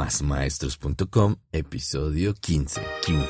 másmaestros.com, episodio 15. 15.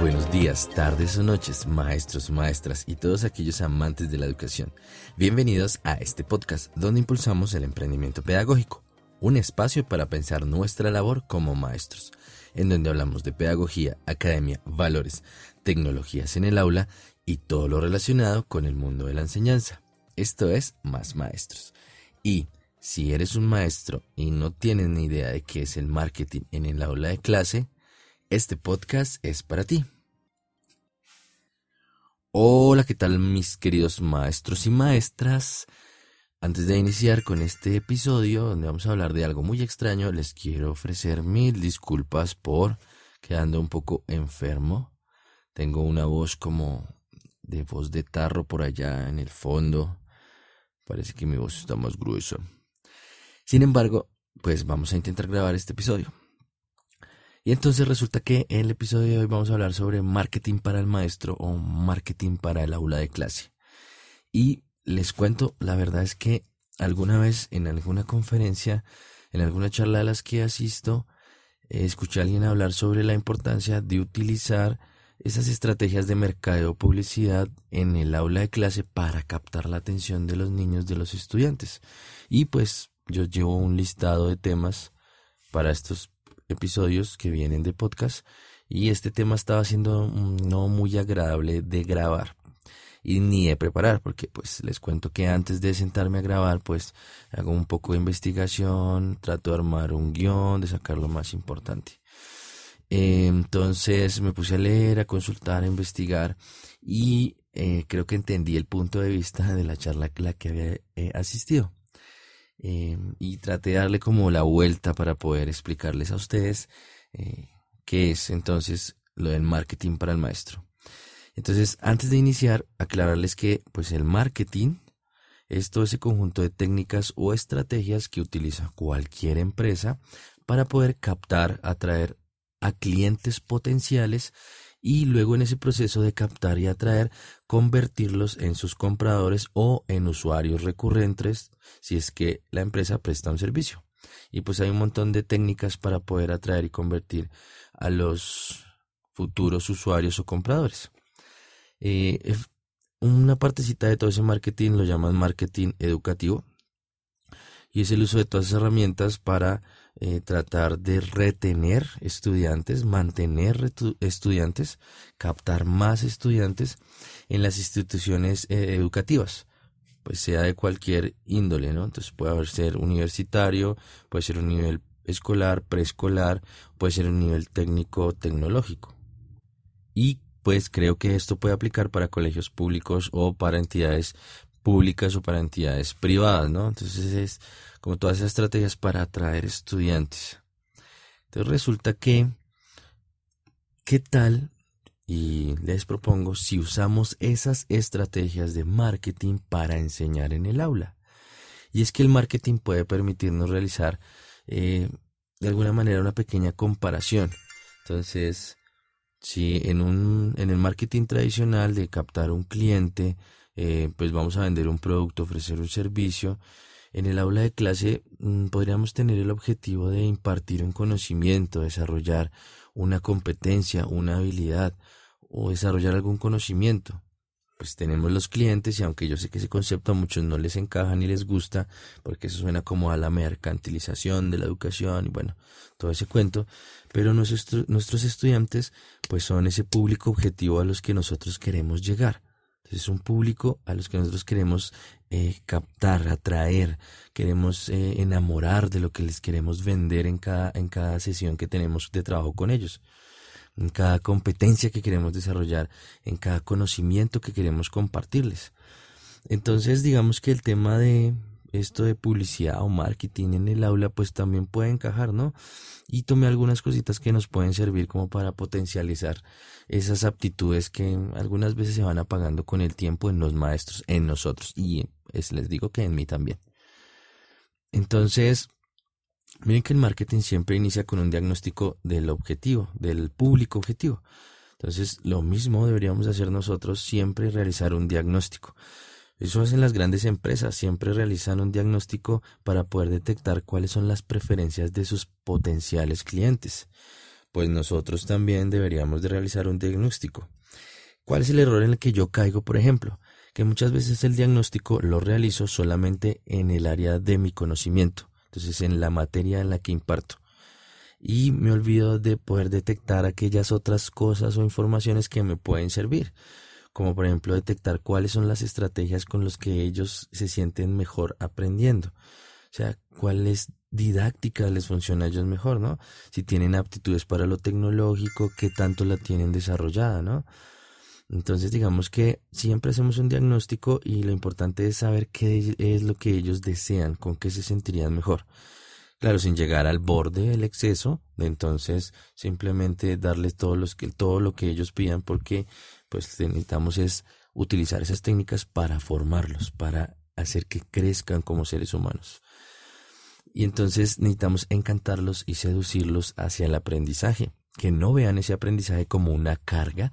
Buenos días, tardes o noches, maestros, maestras y todos aquellos amantes de la educación. Bienvenidos a este podcast donde impulsamos el emprendimiento pedagógico, un espacio para pensar nuestra labor como maestros en donde hablamos de pedagogía, academia, valores, tecnologías en el aula y todo lo relacionado con el mundo de la enseñanza. Esto es Más Maestros. Y si eres un maestro y no tienes ni idea de qué es el marketing en el aula de clase, este podcast es para ti. Hola, ¿qué tal mis queridos maestros y maestras? Antes de iniciar con este episodio, donde vamos a hablar de algo muy extraño, les quiero ofrecer mil disculpas por quedando un poco enfermo. Tengo una voz como de voz de tarro por allá en el fondo. Parece que mi voz está más gruesa. Sin embargo, pues vamos a intentar grabar este episodio. Y entonces resulta que en el episodio de hoy vamos a hablar sobre marketing para el maestro o marketing para el aula de clase. Y les cuento, la verdad es que alguna vez en alguna conferencia, en alguna charla a las que asisto, escuché a alguien hablar sobre la importancia de utilizar esas estrategias de mercadeo publicidad en el aula de clase para captar la atención de los niños, de los estudiantes. Y pues yo llevo un listado de temas para estos episodios que vienen de podcast y este tema estaba siendo no muy agradable de grabar y ni de preparar, porque pues les cuento que antes de sentarme a grabar, pues hago un poco de investigación, trato de armar un guion, de sacar lo más importante. entonces me puse a leer, a consultar, a investigar y eh, creo que entendí el punto de vista de la charla a la que había eh, asistido. Em, y traté de darle como la vuelta para poder explicarles a ustedes eh, qué es entonces lo del marketing para el maestro. Entonces, antes de iniciar, aclararles que pues el marketing es todo ese conjunto de técnicas o estrategias que utiliza cualquier empresa para poder captar, atraer a clientes potenciales y luego en ese proceso de captar y atraer, convertirlos en sus compradores o en usuarios recurrentes si es que la empresa presta un servicio. Y pues hay un montón de técnicas para poder atraer y convertir a los futuros usuarios o compradores. Eh, una partecita de todo ese marketing lo llaman marketing educativo y es el uso de todas esas herramientas para eh, tratar de retener estudiantes, mantener estudiantes, captar más estudiantes en las instituciones eh, educativas, pues sea de cualquier índole, ¿no? Entonces puede ser universitario, puede ser un nivel escolar, preescolar, puede ser un nivel técnico tecnológico. Y pues creo que esto puede aplicar para colegios públicos o para entidades públicas o para entidades privadas, ¿no? Entonces es como todas esas estrategias para atraer estudiantes. Entonces resulta que, ¿qué tal? Y les propongo si usamos esas estrategias de marketing para enseñar en el aula. Y es que el marketing puede permitirnos realizar eh, de alguna manera una pequeña comparación. Entonces, si en, un, en el marketing tradicional de captar un cliente, eh, pues vamos a vender un producto, ofrecer un servicio, en el aula de clase mm, podríamos tener el objetivo de impartir un conocimiento, desarrollar una competencia, una habilidad o desarrollar algún conocimiento pues tenemos los clientes y aunque yo sé que ese concepto a muchos no les encaja ni les gusta, porque eso suena como a la mercantilización de la educación y bueno, todo ese cuento, pero nuestros, nuestros estudiantes pues son ese público objetivo a los que nosotros queremos llegar. Entonces es un público a los que nosotros queremos eh, captar, atraer, queremos eh, enamorar de lo que les queremos vender en cada, en cada sesión que tenemos de trabajo con ellos en cada competencia que queremos desarrollar, en cada conocimiento que queremos compartirles. Entonces, digamos que el tema de esto de publicidad o marketing en el aula, pues también puede encajar, ¿no? Y tomé algunas cositas que nos pueden servir como para potencializar esas aptitudes que algunas veces se van apagando con el tiempo en los maestros, en nosotros, y es, les digo que en mí también. Entonces, Miren que el marketing siempre inicia con un diagnóstico del objetivo, del público objetivo. Entonces, lo mismo deberíamos hacer nosotros, siempre realizar un diagnóstico. Eso hacen las grandes empresas, siempre realizan un diagnóstico para poder detectar cuáles son las preferencias de sus potenciales clientes. Pues nosotros también deberíamos de realizar un diagnóstico. ¿Cuál es el error en el que yo caigo, por ejemplo? Que muchas veces el diagnóstico lo realizo solamente en el área de mi conocimiento, entonces en la materia en la que imparto y me olvido de poder detectar aquellas otras cosas o informaciones que me pueden servir, como por ejemplo detectar cuáles son las estrategias con las que ellos se sienten mejor aprendiendo. O sea, cuáles didácticas les funciona a ellos mejor, ¿no? Si tienen aptitudes para lo tecnológico, qué tanto la tienen desarrollada, ¿no? Entonces digamos que siempre hacemos un diagnóstico y lo importante es saber qué es lo que ellos desean, con qué se sentirían mejor. Claro, sin llegar al borde del exceso, entonces simplemente darles todo, los que, todo lo que ellos pidan porque pues necesitamos es utilizar esas técnicas para formarlos, para hacer que crezcan como seres humanos. Y entonces necesitamos encantarlos y seducirlos hacia el aprendizaje, que no vean ese aprendizaje como una carga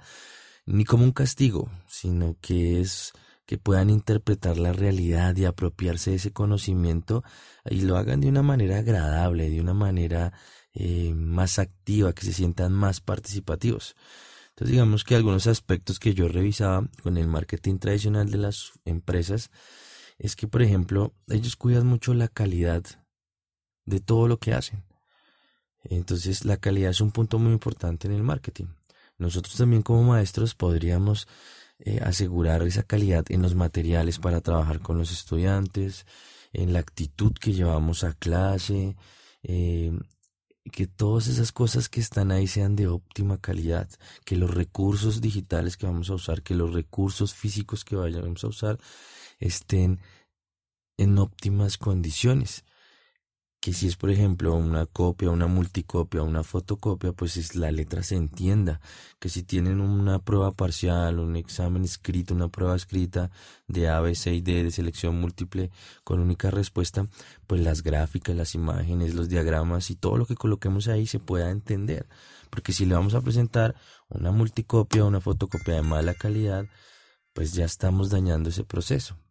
ni como un castigo, sino que es que puedan interpretar la realidad y apropiarse de ese conocimiento y lo hagan de una manera agradable, de una manera eh, más activa, que se sientan más participativos. Entonces digamos que algunos aspectos que yo revisaba con el marketing tradicional de las empresas es que, por ejemplo, ellos cuidan mucho la calidad de todo lo que hacen. Entonces la calidad es un punto muy importante en el marketing. Nosotros también como maestros podríamos eh, asegurar esa calidad en los materiales para trabajar con los estudiantes, en la actitud que llevamos a clase, eh, que todas esas cosas que están ahí sean de óptima calidad, que los recursos digitales que vamos a usar, que los recursos físicos que vayamos a usar estén en óptimas condiciones que si es por ejemplo una copia, una multicopia, una fotocopia, pues es la letra se entienda, que si tienen una prueba parcial, un examen escrito, una prueba escrita de A, B, C y D de selección múltiple con única respuesta, pues las gráficas, las imágenes, los diagramas y todo lo que coloquemos ahí se pueda entender, porque si le vamos a presentar una multicopia una fotocopia de mala calidad, pues ya estamos dañando ese proceso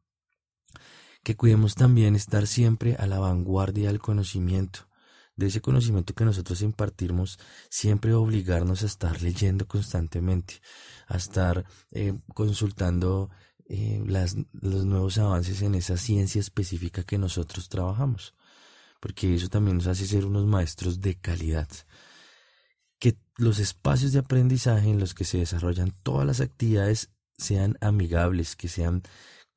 que cuidemos también estar siempre a la vanguardia del conocimiento, de ese conocimiento que nosotros impartimos, siempre obligarnos a estar leyendo constantemente, a estar eh, consultando eh, las, los nuevos avances en esa ciencia específica que nosotros trabajamos, porque eso también nos hace ser unos maestros de calidad. Que los espacios de aprendizaje en los que se desarrollan todas las actividades sean amigables, que sean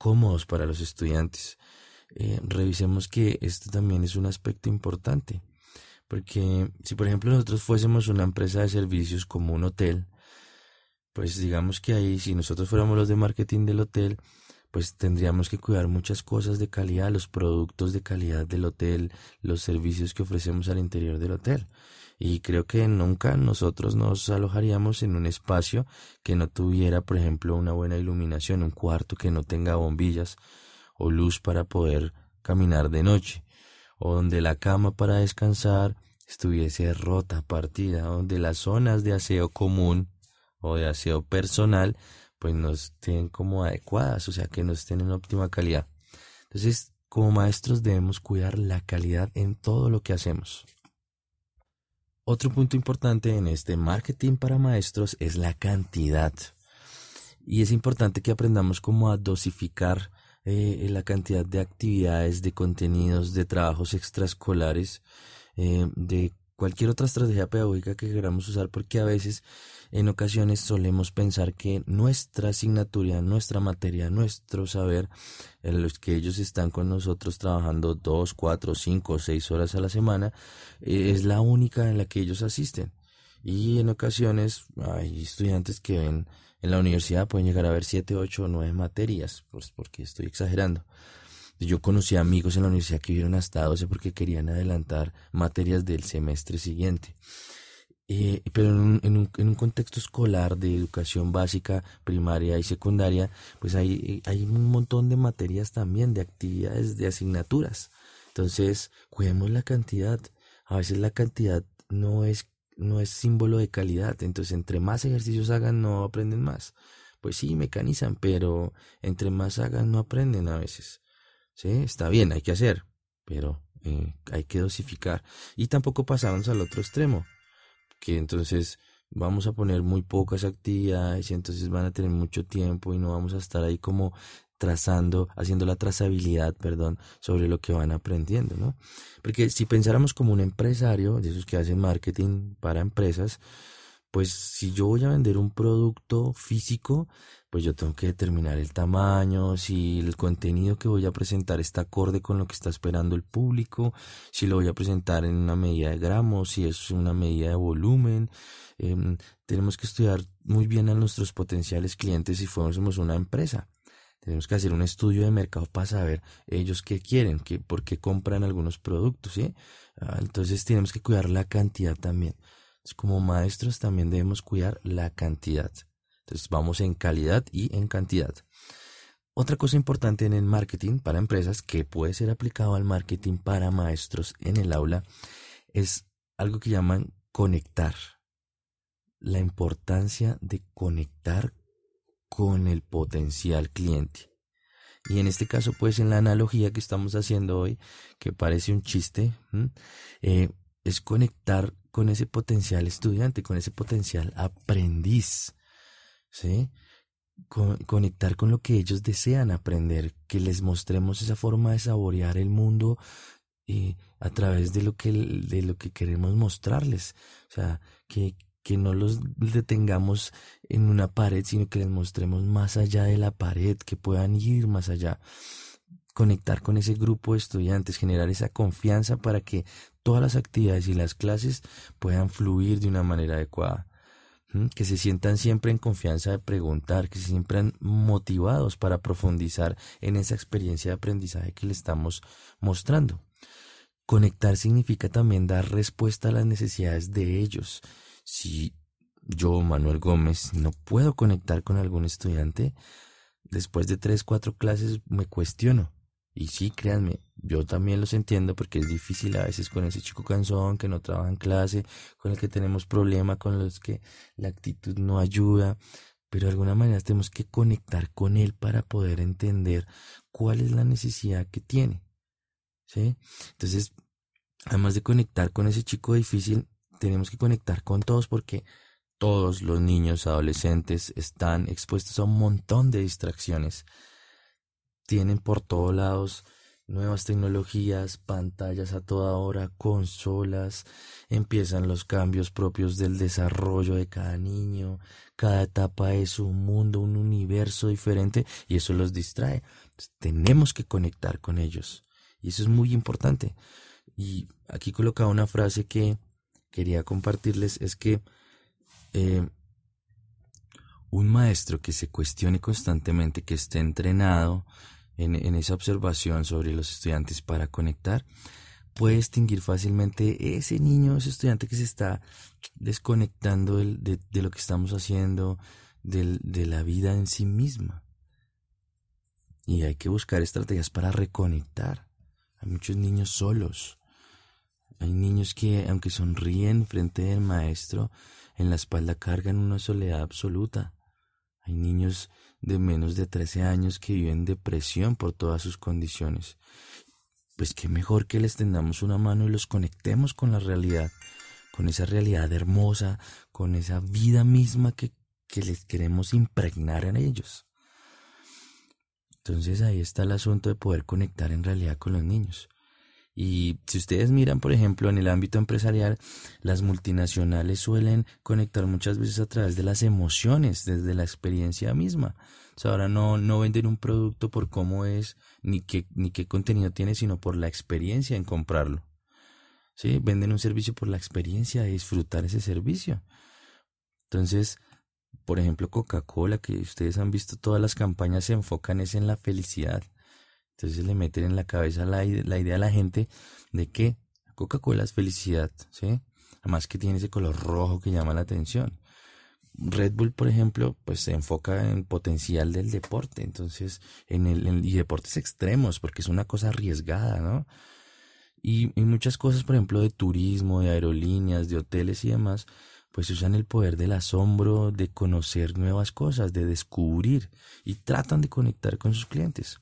cómodos para los estudiantes. Eh, revisemos que esto también es un aspecto importante, porque si por ejemplo nosotros fuésemos una empresa de servicios como un hotel, pues digamos que ahí si nosotros fuéramos los de marketing del hotel, pues tendríamos que cuidar muchas cosas de calidad, los productos de calidad del hotel, los servicios que ofrecemos al interior del hotel. Y creo que nunca nosotros nos alojaríamos en un espacio que no tuviera, por ejemplo, una buena iluminación, un cuarto que no tenga bombillas o luz para poder caminar de noche, o donde la cama para descansar estuviese rota, partida, donde las zonas de aseo común o de aseo personal pues no estén como adecuadas, o sea, que no estén en óptima calidad. Entonces, como maestros debemos cuidar la calidad en todo lo que hacemos. Otro punto importante en este marketing para maestros es la cantidad. Y es importante que aprendamos cómo a dosificar eh, la cantidad de actividades, de contenidos, de trabajos extraescolares, eh, de cualquier otra estrategia pedagógica que queramos usar, porque a veces, en ocasiones, solemos pensar que nuestra asignatura, nuestra materia, nuestro saber, en los que ellos están con nosotros trabajando dos, cuatro, cinco, seis horas a la semana, eh, es la única en la que ellos asisten. Y en ocasiones hay estudiantes que ven en la universidad pueden llegar a ver siete, ocho o nueve materias, pues porque estoy exagerando. Yo conocí amigos en la universidad que vieron hasta 12 porque querían adelantar materias del semestre siguiente. Eh, pero en un, en, un, en un, contexto escolar de educación básica, primaria y secundaria, pues hay, hay un montón de materias también, de actividades, de asignaturas. Entonces, cuidemos la cantidad, a veces la cantidad no es, no es símbolo de calidad. Entonces, entre más ejercicios hagan, no aprenden más. Pues sí, mecanizan, pero entre más hagan, no aprenden a veces. Sí, está bien, hay que hacer, pero eh, hay que dosificar. Y tampoco pasamos al otro extremo, que entonces vamos a poner muy pocas actividades y entonces van a tener mucho tiempo y no vamos a estar ahí como trazando, haciendo la trazabilidad, perdón, sobre lo que van aprendiendo, ¿no? Porque si pensáramos como un empresario, de esos que hacen marketing para empresas, pues si yo voy a vender un producto físico, pues yo tengo que determinar el tamaño, si el contenido que voy a presentar está acorde con lo que está esperando el público, si lo voy a presentar en una medida de gramos, si es una medida de volumen. Em, tenemos que estudiar muy bien a nuestros potenciales clientes si fuésemos una empresa. Tenemos que hacer un estudio de mercado para saber ellos qué quieren, qué, por qué compran algunos productos, ¿sí? Ah, entonces tenemos que cuidar la cantidad también. como maestros también debemos cuidar la cantidad. Entonces vamos en calidad y en cantidad. Otra cosa importante en el marketing para empresas que puede ser aplicado al marketing para maestros en el aula es algo que llaman conectar. La importancia de conectar con el potencial cliente. Y en este caso, pues en la analogía que estamos haciendo hoy, que parece un chiste, eh, es conectar con ese potencial estudiante, con ese potencial aprendiz, ¿sí? conectar con lo que ellos desean aprender, que les mostremos esa forma de saborear el mundo y a través de lo que, de lo que queremos mostrarles. O sea, que, que no los detengamos en una pared, sino que les mostremos más allá de la pared, que puedan ir más allá, conectar con ese grupo de estudiantes, generar esa confianza para que todas las actividades y las clases puedan fluir de una manera adecuada. Que se sientan siempre en confianza de preguntar, que se sientan motivados para profundizar en esa experiencia de aprendizaje que le estamos mostrando. Conectar significa también dar respuesta a las necesidades de ellos, si yo, Manuel Gómez, no puedo conectar con algún estudiante, después de tres, cuatro clases me cuestiono. Y sí, créanme, yo también los entiendo porque es difícil a veces con ese chico cansón que no trabaja en clase, con el que tenemos problema, con los que la actitud no ayuda, pero de alguna manera tenemos que conectar con él para poder entender cuál es la necesidad que tiene. ¿Sí? Entonces, además de conectar con ese chico difícil, tenemos que conectar con todos porque todos los niños adolescentes están expuestos a un montón de distracciones. Tienen por todos lados nuevas tecnologías, pantallas a toda hora, consolas, empiezan los cambios propios del desarrollo de cada niño, cada etapa es un mundo, un universo diferente y eso los distrae. tenemos que conectar con ellos y eso es muy importante. Y aquí colocaba una frase que quería compartirles es que eh, un maestro que se cuestione constantemente, que esté entrenado en, esa observación sobre los estudiantes para conectar, puede distinguir fácilmente ese niño, ese estudiante que se está desconectando de, lo que estamos haciendo, de la vida en sí misma. Y hay que buscar estrategias para reconectar. Hay muchos niños solos, hay niños que, aunque sonríen frente del maestro, en la espalda cargan una soledad absoluta. Hay niños de menos de 13 años que viven depresión por todas sus condiciones. Pues qué mejor que les tendamos una mano y los conectemos con la realidad, con esa realidad hermosa, con esa vida misma que, que les queremos impregnar en ellos. Entonces ahí está el asunto de poder conectar en realidad con los niños. Y si ustedes miran, por ejemplo, en el ámbito empresarial, las multinacionales suelen conectar muchas veces a través de las emociones, desde la experiencia misma. O sea, ahora no, no venden un producto por cómo es, ni qué, ni qué contenido tiene, sino por la experiencia en comprarlo. ¿Sí? Venden un servicio por la experiencia de disfrutar ese servicio. Entonces, por ejemplo, Coca-Cola, que ustedes han visto todas las campañas se enfocan es en la felicidad entonces le meten en la cabeza la, idea a la gente de que Coca-Cola es felicidad, ¿sí? Además que tiene ese color rojo que llama la atención. Red Bull, por ejemplo, pues se enfoca en potencial del deporte, entonces, en el, y deportes extremos, porque es una cosa arriesgada, ¿no? Y, y muchas cosas, por ejemplo, de turismo, de aerolíneas, de hoteles y demás, pues usan el poder del asombro, de conocer nuevas cosas, de descubrir y tratan de conectar con sus clientes.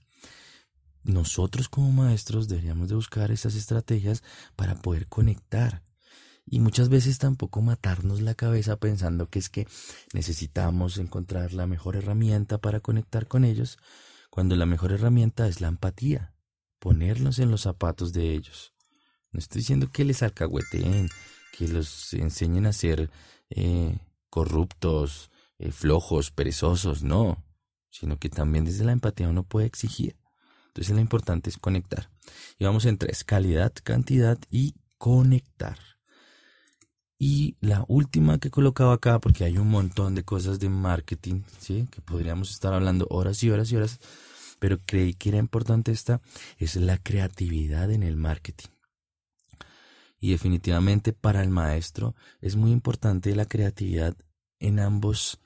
Nosotros como maestros deberíamos de buscar esas estrategias para poder conectar y muchas veces tampoco matarnos la cabeza pensando que es que necesitamos encontrar la mejor herramienta para conectar con ellos, cuando la mejor herramienta es la empatía, ponernos en los zapatos de ellos. No estoy diciendo que les alcahueteen, que los enseñen a ser eh, corruptos, eh, flojos, perezosos, no, sino que también desde la empatía uno puede exigir. Entonces lo importante es conectar. Y vamos en tres, calidad, cantidad y conectar. Y la última que he colocado acá, porque hay un montón de cosas de marketing, ¿sí? Que podríamos estar hablando horas y horas y horas, pero creí que era importante esta, es la creatividad en el marketing. Y definitivamente para el maestro es muy importante la creatividad en ambos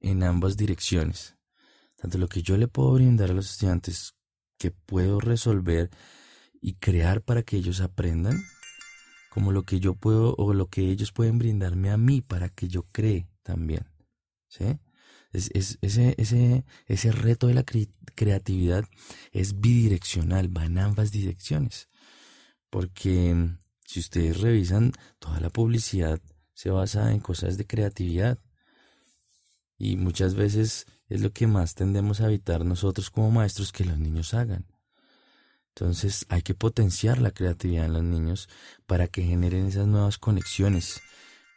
en ambas direcciones. Tanto lo que yo le puedo brindar a los estudiantes que puedo resolver y crear para que ellos aprendan, como lo que yo puedo o lo que ellos pueden brindarme a mí para que yo cree también. ¿Sí? Es, ese, ese, ese reto de la creatividad es bidireccional, va en ambas direcciones. Porque si ustedes revisan, toda la publicidad se basa en cosas de creatividad. Y muchas veces es lo que más tendemos a evitar nosotros como maestros que los niños hagan. Entonces hay que potenciar la creatividad en los niños para que generen esas nuevas conexiones,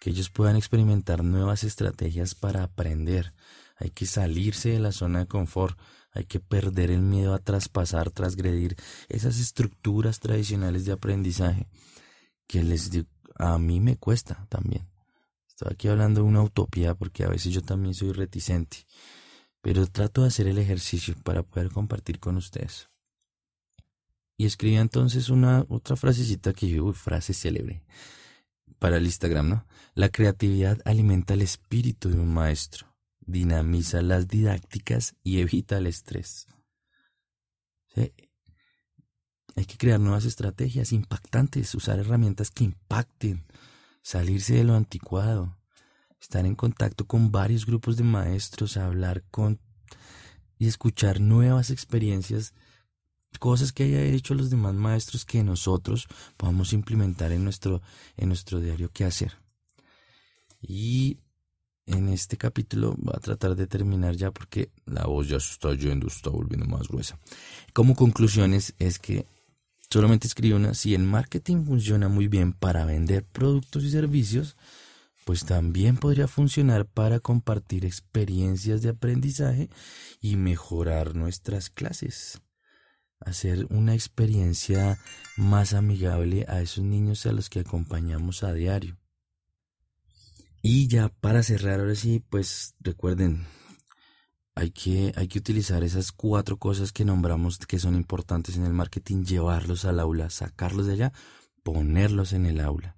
que ellos puedan experimentar nuevas estrategias para aprender. Hay que salirse de la zona de confort, hay que perder el miedo a traspasar, transgredir esas estructuras tradicionales de aprendizaje que les a mí me cuesta también. Estoy aquí hablando de una utopía porque a veces yo también soy reticente, pero trato de hacer el ejercicio para poder compartir con ustedes. Y escribí entonces una otra frasecita que uy, frase célebre para el Instagram, ¿no? La creatividad alimenta el espíritu de un maestro, dinamiza las didácticas y evita el estrés. Hay que crear nuevas estrategias impactantes, usar herramientas que impacten, salirse de lo anticuado, estar en contacto con varios grupos de maestros, hablar con y escuchar nuevas experiencias, cosas que haya hecho los demás maestros que nosotros podamos implementar en nuestro, en nuestro diario qué hacer. Y en este capítulo voy a tratar de terminar ya porque la voz ya se está yendo, está volviendo más gruesa. Como conclusiones es que Solamente escribe una, si el marketing funciona muy bien para vender productos y servicios, pues también podría funcionar para compartir experiencias de aprendizaje y mejorar nuestras clases. Hacer una experiencia más amigable a esos niños a los que acompañamos a diario. Y ya para cerrar, ahora sí, pues recuerden, hay que, hay que utilizar esas cuatro cosas que nombramos que son importantes en el marketing, llevarlos al aula, sacarlos de allá, ponerlos en el aula.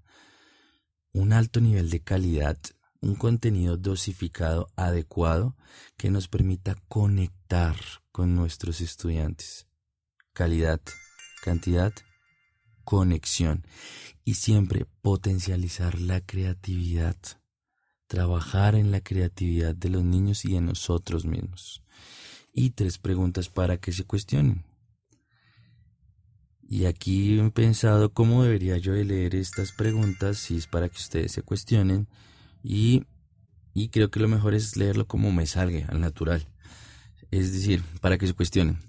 Un alto nivel de calidad, un contenido dosificado adecuado que nos permita conectar con nuestros estudiantes. Calidad, cantidad, conexión y siempre potencializar la creatividad trabajar en la creatividad de los niños y de nosotros mismos. Y tres preguntas para que se cuestionen. Y aquí he pensado cómo debería yo leer estas preguntas, si es para que ustedes se cuestionen. Y, y creo que lo mejor es leerlo como me salga, al natural. Es decir, para que se cuestionen.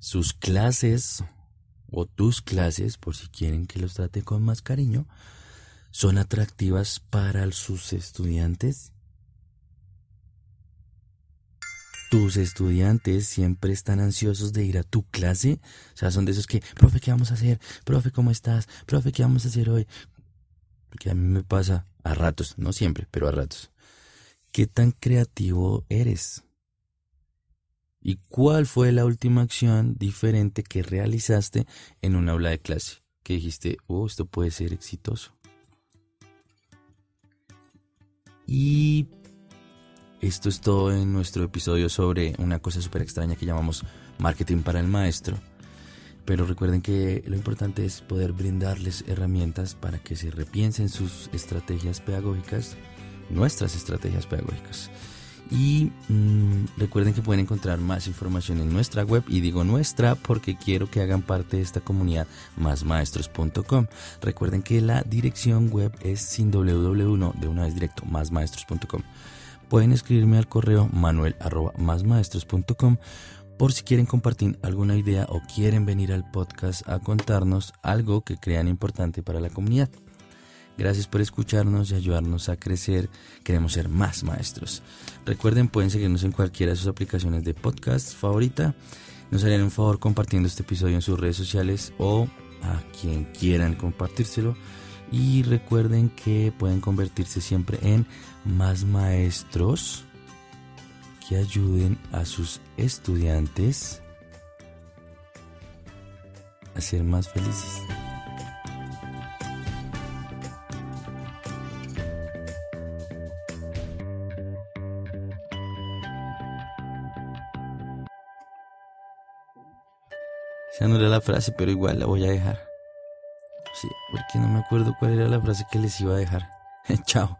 Sus clases o tus clases, por si quieren que los trate con más cariño, son atractivas para sus estudiantes? ¿Tus estudiantes siempre están ansiosos de ir a tu clase? O sea, son de esos que, profe, ¿qué vamos a hacer? Profe, ¿cómo estás? Profe, ¿qué vamos a hacer hoy? Porque a mí me pasa a ratos, no siempre, pero a ratos. ¿Qué tan creativo eres? ¿Y cuál fue la última acción diferente que realizaste en un aula de clase? Que dijiste, oh, esto puede ser exitoso. Y esto es todo en nuestro episodio sobre una cosa súper extraña que llamamos marketing para el maestro. Pero recuerden que lo importante es poder brindarles herramientas para que se repiensen sus estrategias pedagógicas, nuestras estrategias pedagógicas. Y mm, recuerden que pueden encontrar más información en nuestra web y digo nuestra porque quiero que hagan parte de esta comunidad másmaestros.com. Recuerden que la dirección web es sin www, de una vez directo, másmaestros.com. Pueden escribirme al correo manuel por si quieren compartir alguna idea o quieren venir al podcast a contarnos algo que crean importante para la comunidad. Gracias por escucharnos y ayudarnos a crecer. Queremos ser más maestros. Recuerden, pueden seguirnos en cualquiera de sus aplicaciones de podcast favorita. Nos harían un favor compartiendo este episodio en sus redes sociales o a quien quieran compartírselo. Y recuerden que pueden convertirse siempre en más maestros que ayuden a sus estudiantes a ser más felices. Se anula la frase, pero igual la voy a dejar. Sí, porque no me acuerdo cuál era la frase que les iba a dejar. Chao.